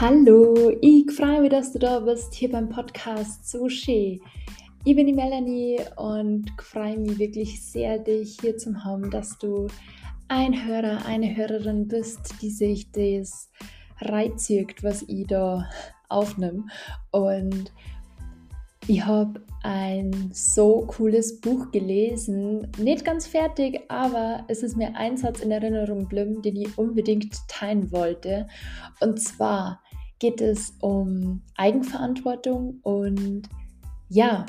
Hallo, ich freue mich, dass du da bist hier beim Podcast So schön. Ich bin die Melanie und freue mich wirklich sehr, dich hier zu haben, dass du ein Hörer, eine Hörerin bist, die sich das reizigt, was ich da aufnehme. Und ich habe ein so cooles Buch gelesen. Nicht ganz fertig, aber es ist mir ein Satz in Erinnerung geblieben, den ich unbedingt teilen wollte. Und zwar geht es um Eigenverantwortung und ja,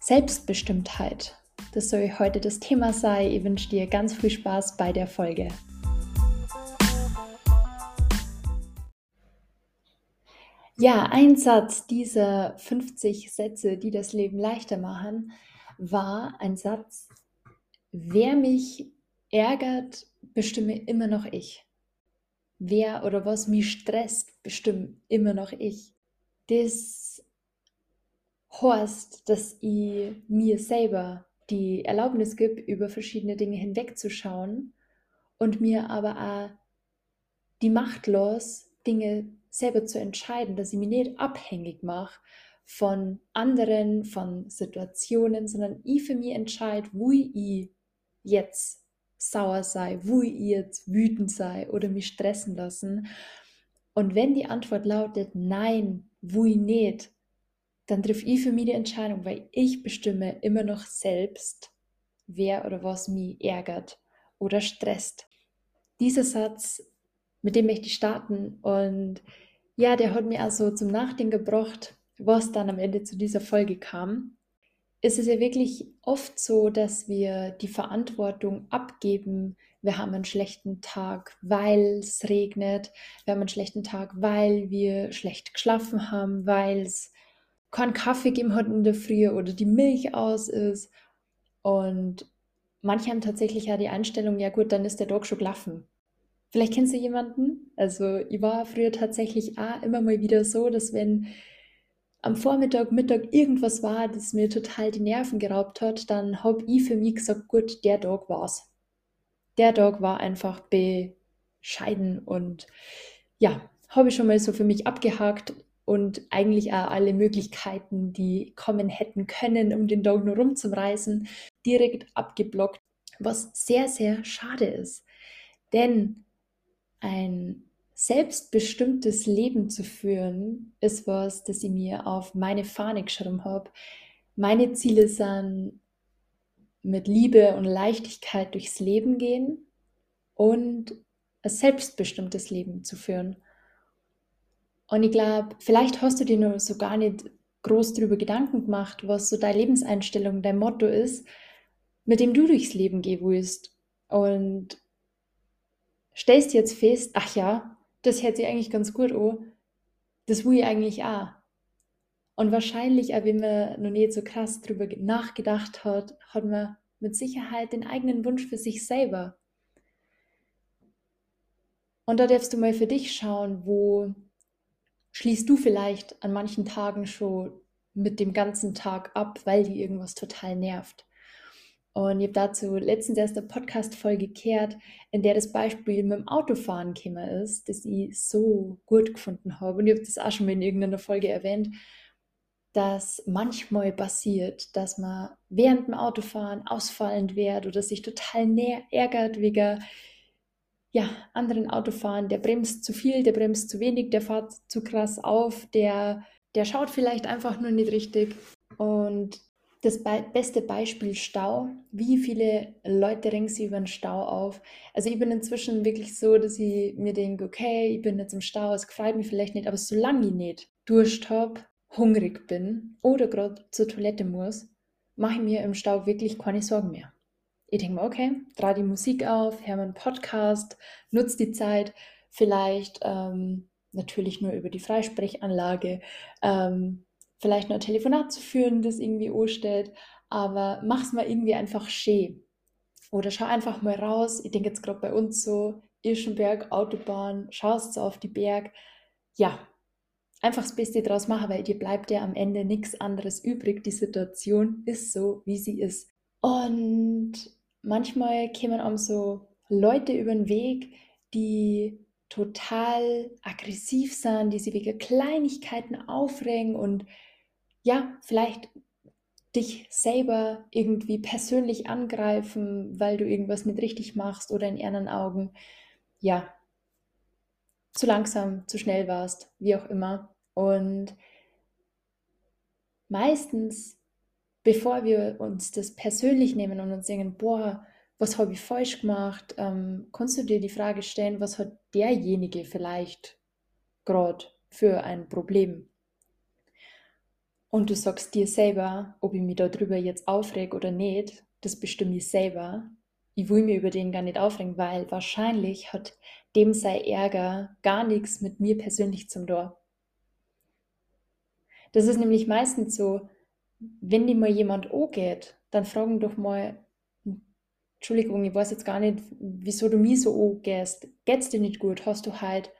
Selbstbestimmtheit. Das soll heute das Thema sein. Ich wünsche dir ganz viel Spaß bei der Folge. Ja, ein Satz dieser 50 Sätze, die das Leben leichter machen, war ein Satz, wer mich ärgert, bestimme immer noch ich. Wer oder was mich stresst, bestimme immer noch ich. Das heißt, dass ich mir selber die Erlaubnis gebe, über verschiedene Dinge hinwegzuschauen und mir aber auch die Macht los, Dinge selber zu entscheiden, dass ich mich nicht abhängig mache von anderen, von Situationen, sondern ich für mich entscheide, wo ich jetzt sauer sei, wo ich jetzt wütend sei oder mich stressen lassen. Und wenn die Antwort lautet Nein, wo ich nicht, dann trifft ich für mich die Entscheidung, weil ich bestimme immer noch selbst, wer oder was mich ärgert oder stresst. Dieser Satz, mit dem möchte ich starten und ja, der hat mir also zum Nachdenken gebracht, was dann am Ende zu dieser Folge kam. Es ist ja wirklich oft so, dass wir die Verantwortung abgeben. Wir haben einen schlechten Tag, weil es regnet. Wir haben einen schlechten Tag, weil wir schlecht geschlafen haben, weil es keinen Kaffee gegeben hat in der Früh oder die Milch aus ist. Und manche haben tatsächlich ja die Einstellung, ja gut, dann ist der Tag schon gelaufen. Vielleicht kennst du jemanden? Also ich war früher tatsächlich auch immer mal wieder so, dass wenn am Vormittag, Mittag irgendwas war, das mir total die Nerven geraubt hat, dann habe ich für mich gesagt, gut, der Tag war's. Der Tag war einfach bescheiden und ja, habe ich schon mal so für mich abgehakt und eigentlich auch alle Möglichkeiten, die kommen hätten können, um den Tag nur rumzureißen, direkt abgeblockt, was sehr, sehr schade ist. Denn ein selbstbestimmtes Leben zu führen, ist was, das ich mir auf meine Fahne geschrieben habe. Meine Ziele sind mit Liebe und Leichtigkeit durchs Leben gehen und ein selbstbestimmtes Leben zu führen. Und ich glaube, vielleicht hast du dir nur so gar nicht groß darüber Gedanken gemacht, was so deine Lebenseinstellung, dein Motto ist, mit dem du durchs Leben gehen willst. Und stellst jetzt fest, ach ja, das hört sich eigentlich ganz gut an, das will ich eigentlich auch. Und wahrscheinlich, auch wenn man noch nicht so krass drüber nachgedacht hat, hat man mit Sicherheit den eigenen Wunsch für sich selber. Und da darfst du mal für dich schauen, wo schließt du vielleicht an manchen Tagen schon mit dem ganzen Tag ab, weil dir irgendwas total nervt. Und ich habe dazu letztens erst eine Podcast-Folge gehört, in der das Beispiel mit dem Autofahren gekommen ist, das ich so gut gefunden habe. Und ich habe das auch schon mal in irgendeiner Folge erwähnt, dass manchmal passiert, dass man während dem Autofahren ausfallend wird oder sich total ärgert wegen ja, anderen Autofahren. Der bremst zu viel, der bremst zu wenig, der fährt zu krass auf, der, der schaut vielleicht einfach nur nicht richtig. Und das Be beste Beispiel Stau. Wie viele Leute ringen sich über den Stau auf? Also ich bin inzwischen wirklich so, dass ich mir denke, okay, ich bin jetzt im Stau, es gefällt mir vielleicht nicht, aber solange ich nicht Durst habe, hungrig bin oder gerade zur Toilette muss, mache ich mir im Stau wirklich keine Sorgen mehr. Ich denke mir, okay, drehe die Musik auf, höre meinen Podcast, nutze die Zeit, vielleicht ähm, natürlich nur über die Freisprechanlage, ähm, vielleicht noch ein Telefonat zu führen, das irgendwie ansteht, aber mach's mal irgendwie einfach schön. Oder schau einfach mal raus. Ich denke jetzt gerade bei uns so, Irschenberg, Autobahn, schaust so auf die Berg. Ja, einfach das Beste draus machen, weil dir bleibt ja am Ende nichts anderes übrig. Die Situation ist so, wie sie ist. Und manchmal kämen auch so Leute über den Weg, die total aggressiv sind, die sich wegen Kleinigkeiten aufregen und ja, vielleicht dich selber irgendwie persönlich angreifen, weil du irgendwas nicht richtig machst oder in ihren Augen, ja, zu langsam, zu schnell warst, wie auch immer. Und meistens, bevor wir uns das persönlich nehmen und uns denken, boah, was habe ich falsch gemacht, ähm, kannst du dir die Frage stellen, was hat derjenige vielleicht gerade für ein Problem? Und du sagst dir selber, ob ich mich darüber jetzt aufreg oder nicht, das bestimme ich selber. Ich will mir über den gar nicht aufregen, weil wahrscheinlich hat dem sei Ärger gar nichts mit mir persönlich zum Tor. Das ist nämlich meistens so, wenn dir mal jemand angeht, dann fragen doch mal, Entschuldigung, ich weiß jetzt gar nicht, wieso du mich so angehst. Geht's dir nicht gut? Hast du halt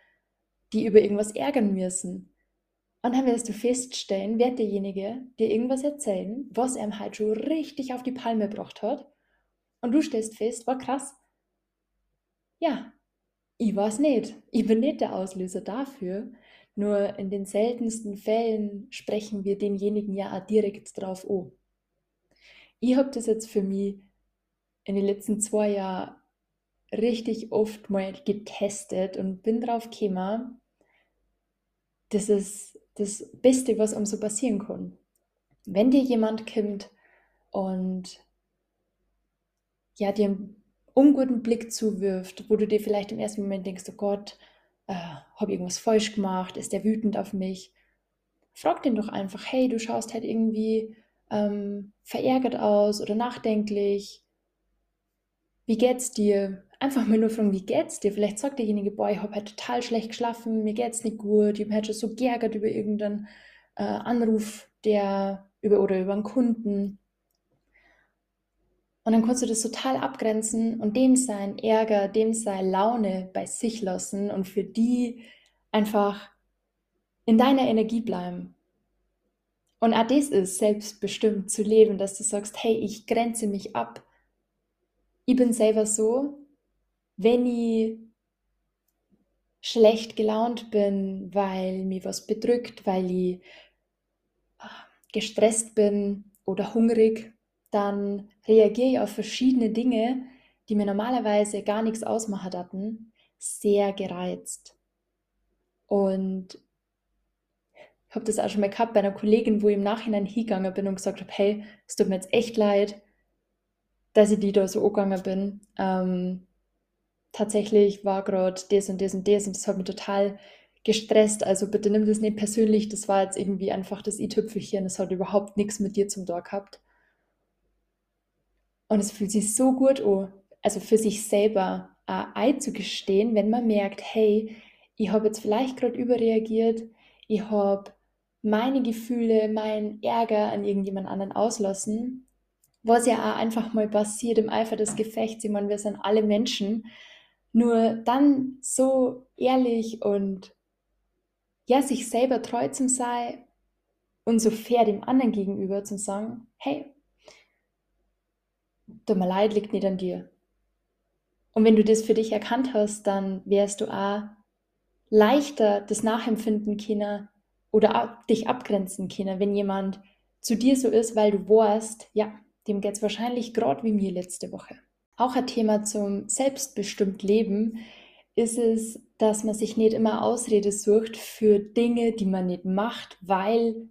die über irgendwas ärgern müssen? Und dann wirst du feststellen, wird derjenige dir irgendwas erzählen, was er halt schon richtig auf die Palme gebracht hat. Und du stellst fest, war krass. Ja, ich weiß nicht. Ich bin nicht der Auslöser dafür. Nur in den seltensten Fällen sprechen wir denjenigen ja auch direkt drauf an. Ich habe das jetzt für mich in den letzten zwei Jahren richtig oft mal getestet und bin drauf gekommen, das ist das Beste, was einem so passieren kann. Wenn dir jemand kommt und ja, dir einen unguten Blick zuwirft, wo du dir vielleicht im ersten Moment denkst, oh Gott, äh, habe ich irgendwas falsch gemacht, ist der wütend auf mich? Frag den doch einfach, hey, du schaust halt irgendwie ähm, verärgert aus oder nachdenklich. Wie geht's dir? Einfach mal nur fragen, wie geht's dir? Vielleicht sagt derjenige, boah, ich habe halt total schlecht geschlafen, mir geht's nicht gut, ich habe halt schon so geärgert über irgendeinen äh, Anruf, der über oder über einen Kunden. Und dann kannst du das total abgrenzen und dem sein Ärger, dem sein Laune bei sich lassen und für die einfach in deiner Energie bleiben. Und auch das ist selbstbestimmt zu leben, dass du sagst, hey, ich grenze mich ab. Ich bin selber so, wenn ich schlecht gelaunt bin, weil mir was bedrückt, weil ich ah, gestresst bin oder hungrig, dann reagiere ich auf verschiedene Dinge, die mir normalerweise gar nichts ausmachen hatten, sehr gereizt. Und ich habe das auch schon mal gehabt bei einer Kollegin, wo ich im Nachhinein hingegangen bin und gesagt habe, hey, es tut mir jetzt echt leid, dass ich die da so angegangen bin. Ähm, tatsächlich war gerade das und das und das und das hat mich total gestresst. Also bitte nimm das nicht persönlich. Das war jetzt irgendwie einfach das i-Tüpfelchen. Das hat überhaupt nichts mit dir zum Tor gehabt. Und es fühlt sich so gut an, also für sich selber äh, einzugestehen, wenn man merkt, hey, ich habe jetzt vielleicht gerade überreagiert, ich habe meine Gefühle, meinen Ärger an irgendjemand anderen auslassen, was ja auch einfach mal passiert im Eifer des Gefechts. Ich meine, wir sind alle Menschen. Nur dann so ehrlich und ja, sich selber treu zu sein und so fair dem anderen gegenüber zu sagen, hey, tut mir leid, liegt nicht an dir. Und wenn du das für dich erkannt hast, dann wärst du auch leichter das nachempfinden können oder dich abgrenzen können, wenn jemand zu dir so ist, weil du weißt, ja, dem geht es wahrscheinlich gerade wie mir letzte Woche. Auch ein Thema zum selbstbestimmt Leben ist es, dass man sich nicht immer Ausrede sucht für Dinge, die man nicht macht, weil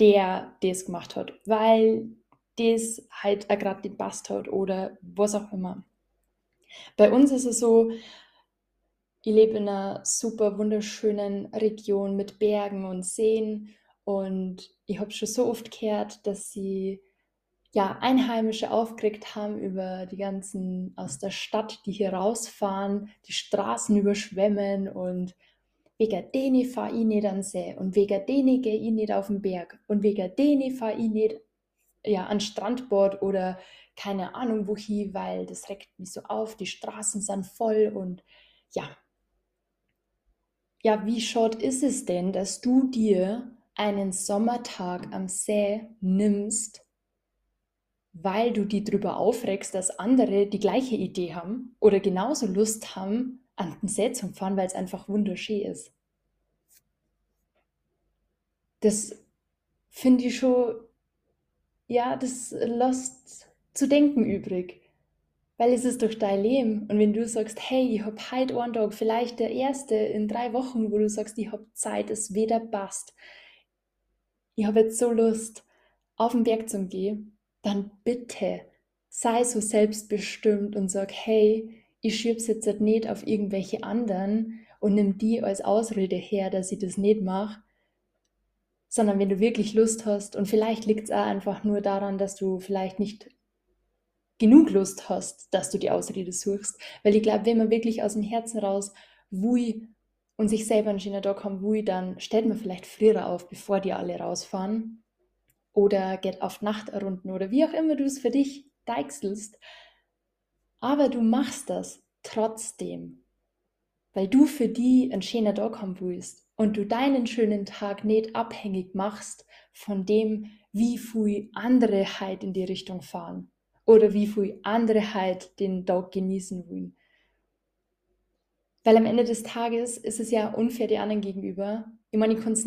der das gemacht hat, weil das halt gerade nicht passt hat oder was auch immer. Bei uns ist es so, ich lebe in einer super wunderschönen Region mit Bergen und Seen und ich habe schon so oft gehört, dass sie ja, Einheimische aufgeregt haben über die ganzen aus der Stadt, die hier rausfahren, die Straßen überschwemmen und wegen denen fahre ich nicht an See und wegen denen gehe ich nicht auf den Berg und wegen denen fahre ich nicht ja, an Strandbord oder keine Ahnung wohin, weil das regt mich so auf, die Straßen sind voll und ja. Ja, wie short ist es denn, dass du dir einen Sommertag am See nimmst, weil du die drüber aufregst, dass andere die gleiche Idee haben oder genauso Lust haben an den See zum fahren, weil es einfach wunderschön ist. Das finde ich schon, ja, das lässt zu denken übrig. Weil es ist doch dein Leben. Und wenn du sagst, hey, ich habe heute einen Tag, vielleicht der erste in drei Wochen, wo du sagst, ich habe Zeit, es wieder passt. Ich habe jetzt so Lust, auf den Berg zu gehen, dann bitte sei so selbstbestimmt und sag, hey, ich schieb's jetzt nicht auf irgendwelche anderen und nimm die als Ausrede her, dass ich das nicht mache, sondern wenn du wirklich Lust hast und vielleicht liegt es auch einfach nur daran, dass du vielleicht nicht genug Lust hast, dass du die Ausrede suchst. Weil ich glaube, wenn man wirklich aus dem Herzen raus wui und sich selber einen schönen Tag haben wui, dann stellt man vielleicht früher auf, bevor die alle rausfahren. Oder geht auf Nachtrunden oder wie auch immer du es für dich deichselst. Aber du machst das trotzdem, weil du für die einen schönen Tag haben willst und du deinen schönen Tag nicht abhängig machst von dem, wie viel andere halt in die Richtung fahren oder wie viel andere halt den Tag genießen wollen. Weil am Ende des Tages ist es ja unfair die anderen gegenüber. Ich meine, ich kann es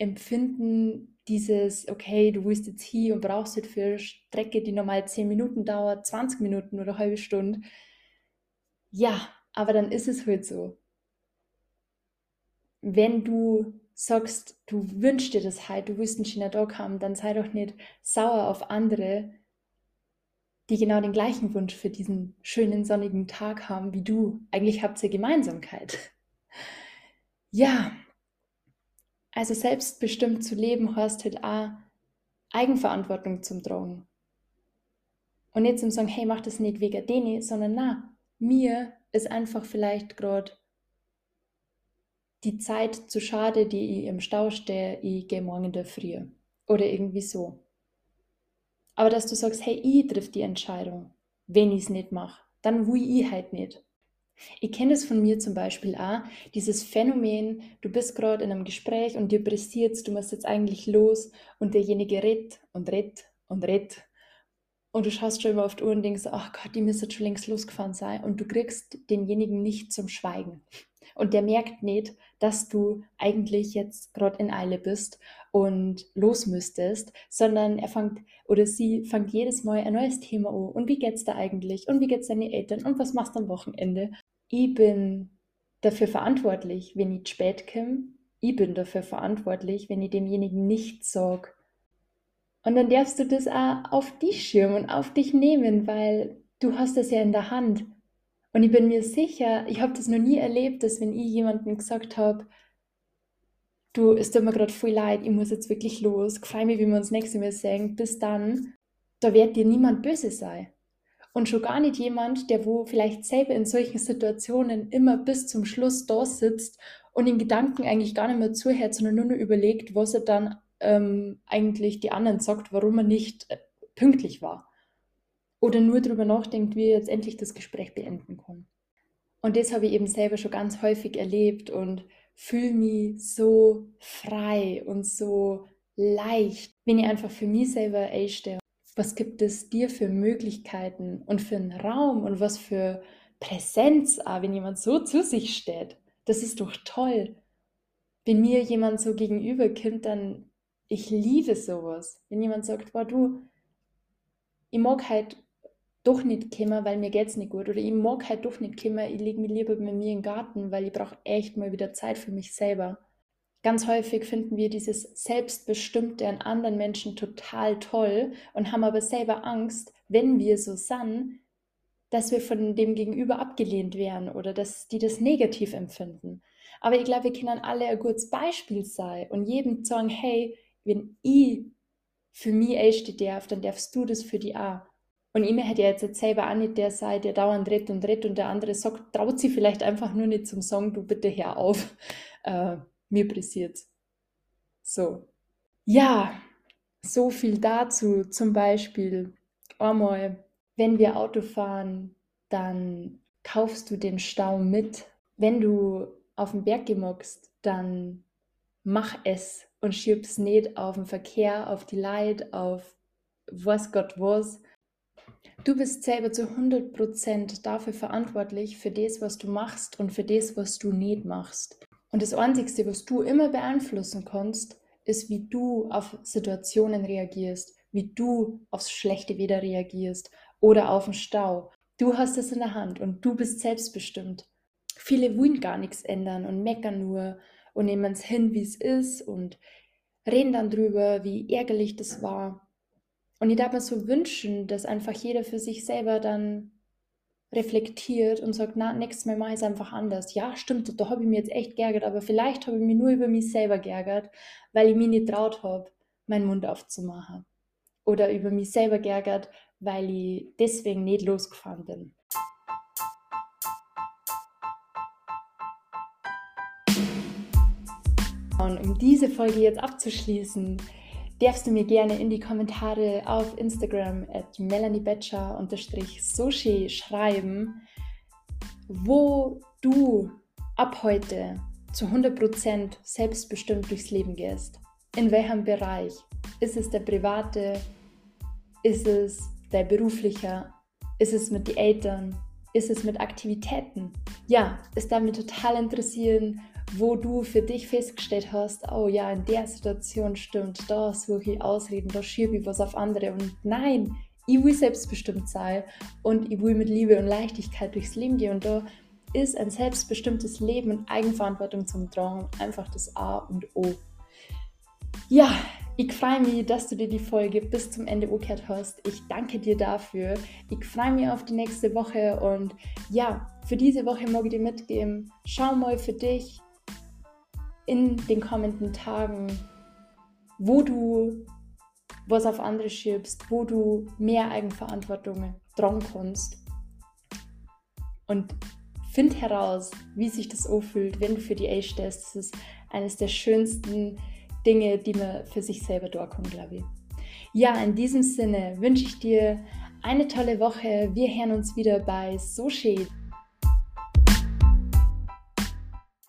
nachempfinden, dieses, okay, du willst jetzt hier und brauchst jetzt für Strecke, die normal 10 Minuten dauert, 20 Minuten oder eine halbe Stunde. Ja, aber dann ist es halt so. Wenn du sagst, du wünschst dir das halt, du willst einen schönen Tag haben, dann sei doch nicht sauer auf andere, die genau den gleichen Wunsch für diesen schönen sonnigen Tag haben wie du. Eigentlich habt ihr Gemeinsamkeit. Ja, also selbstbestimmt zu leben heißt halt auch Eigenverantwortung zum Tragen. Und nicht zum sagen, hey, mach das nicht wegen denen, sondern na, mir ist einfach vielleicht gerade die Zeit zu schade, die ich im Stau stehe, ich gehe morgen in der Früh. Oder irgendwie so. Aber dass du sagst, hey, ich triff die Entscheidung, wenn ich es nicht mache, dann will ich halt nicht. Ich kenne es von mir zum Beispiel auch, dieses Phänomen, du bist gerade in einem Gespräch und dir pressiert du musst jetzt eigentlich los und derjenige redet und redet und redet. Und du schaust schon immer auf die Uhr und denkst, ach Gott, die müsste schon längst losgefahren sein. Und du kriegst denjenigen nicht zum Schweigen. Und der merkt nicht, dass du eigentlich jetzt gerade in Eile bist und los müsstest, sondern er fängt oder sie fängt jedes Mal ein neues Thema an. Und wie geht's da eigentlich? Und wie geht's deinen Eltern? Und was machst du am Wochenende? Ich bin dafür verantwortlich, wenn ich spät komme. Ich bin dafür verantwortlich, wenn ich demjenigen nichts sage. Und dann darfst du das auch auf dich schirmen und auf dich nehmen, weil du hast das ja in der Hand. Und ich bin mir sicher, ich habe das noch nie erlebt, dass wenn ich jemandem gesagt habe, du, es tut mir gerade voll leid, ich muss jetzt wirklich los, gefreue mich, wie wir uns nächstes Mal sehen, bis dann, da wird dir niemand böse sein und schon gar nicht jemand, der wo vielleicht selber in solchen Situationen immer bis zum Schluss da sitzt und in Gedanken eigentlich gar nicht mehr zuhört, sondern nur noch überlegt, was er dann ähm, eigentlich die anderen sagt, warum er nicht äh, pünktlich war. Oder nur darüber nachdenkt, wie er jetzt endlich das Gespräch beenden kann. Und das habe ich eben selber schon ganz häufig erlebt und fühle mich so frei und so leicht, wenn ich einfach für mich selber einstehe was gibt es dir für Möglichkeiten und für einen Raum und was für Präsenz, ah, wenn jemand so zu sich steht. Das ist doch toll. Wenn mir jemand so gegenüberkommt, dann ich liebe sowas. Wenn jemand sagt, boah, du, ich mag halt doch nicht kommen, weil mir geht's nicht gut. Oder ich mag halt doch nicht kommen, ich lege mich lieber mit mir im Garten, weil ich brauche echt mal wieder Zeit für mich selber. Ganz häufig finden wir dieses Selbstbestimmte an anderen Menschen total toll und haben aber selber Angst, wenn wir so sind, dass wir von dem Gegenüber abgelehnt werden oder dass die das negativ empfinden. Aber ich glaube, wir können alle ein gutes Beispiel sein und jedem sagen, hey, wenn ich für mich einstehe darf, dann darfst du das für die auch. Und ich hätte ja jetzt selber auch nicht der sei, der dauernd redet und redet und der andere sagt, traut sie vielleicht einfach nur nicht zum Sagen, du bitte hör auf. Äh, mir passiert. So. Ja, so viel dazu. Zum Beispiel einmal, wenn wir Auto fahren, dann kaufst du den Stau mit. Wenn du auf den Berg gemockst, dann mach es und schieb's nicht auf den Verkehr, auf die Leid, auf was Gott was. Du bist selber zu 100% dafür verantwortlich, für das, was du machst und für das, was du nicht machst. Und das Einzige, was du immer beeinflussen kannst, ist, wie du auf Situationen reagierst, wie du aufs schlechte Wetter reagierst oder auf den Stau. Du hast es in der Hand und du bist selbstbestimmt. Viele wollen gar nichts ändern und meckern nur und nehmen es hin, wie es ist und reden dann drüber, wie ärgerlich das war. Und ich darf mir so wünschen, dass einfach jeder für sich selber dann reflektiert und sagt, na, nächstes Mal mache ich es einfach anders. Ja, stimmt, da habe ich mich jetzt echt geärgert, aber vielleicht habe ich mich nur über mich selber geärgert, weil ich mich nicht traut habe, meinen Mund aufzumachen. Oder über mich selber geärgert, weil ich deswegen nicht losgefahren bin. Und um diese Folge jetzt abzuschließen, darfst du mir gerne in die Kommentare auf Instagram at melaniebetscher-soshi schreiben, wo du ab heute zu 100% selbstbestimmt durchs Leben gehst. In welchem Bereich? Ist es der private? Ist es der berufliche? Ist es mit den Eltern? Ist es mit Aktivitäten? Ja, es darf mich total interessieren, wo du für dich festgestellt hast, oh ja, in der Situation stimmt, da suche ich Ausreden, da schiebe ich was auf andere und nein, ich will selbstbestimmt sein und ich will mit Liebe und Leichtigkeit durchs Leben gehen und da ist ein selbstbestimmtes Leben und Eigenverantwortung zum Drang einfach das A und O. Ja, ich freue mich, dass du dir die Folge bis zum Ende angehört hast. Ich danke dir dafür. Ich freue mich auf die nächste Woche und ja, für diese Woche mag ich dir mitgeben. Schau mal für dich, in den kommenden Tagen, wo du was auf andere schiebst, wo du mehr Eigenverantwortung dran kannst. Und find heraus, wie sich das anfühlt, wenn du für die A stehst. Das ist eines der schönsten Dinge, die man für sich selber kann, glaube ich. Ja, in diesem Sinne wünsche ich dir eine tolle Woche. Wir hören uns wieder bei So Shade.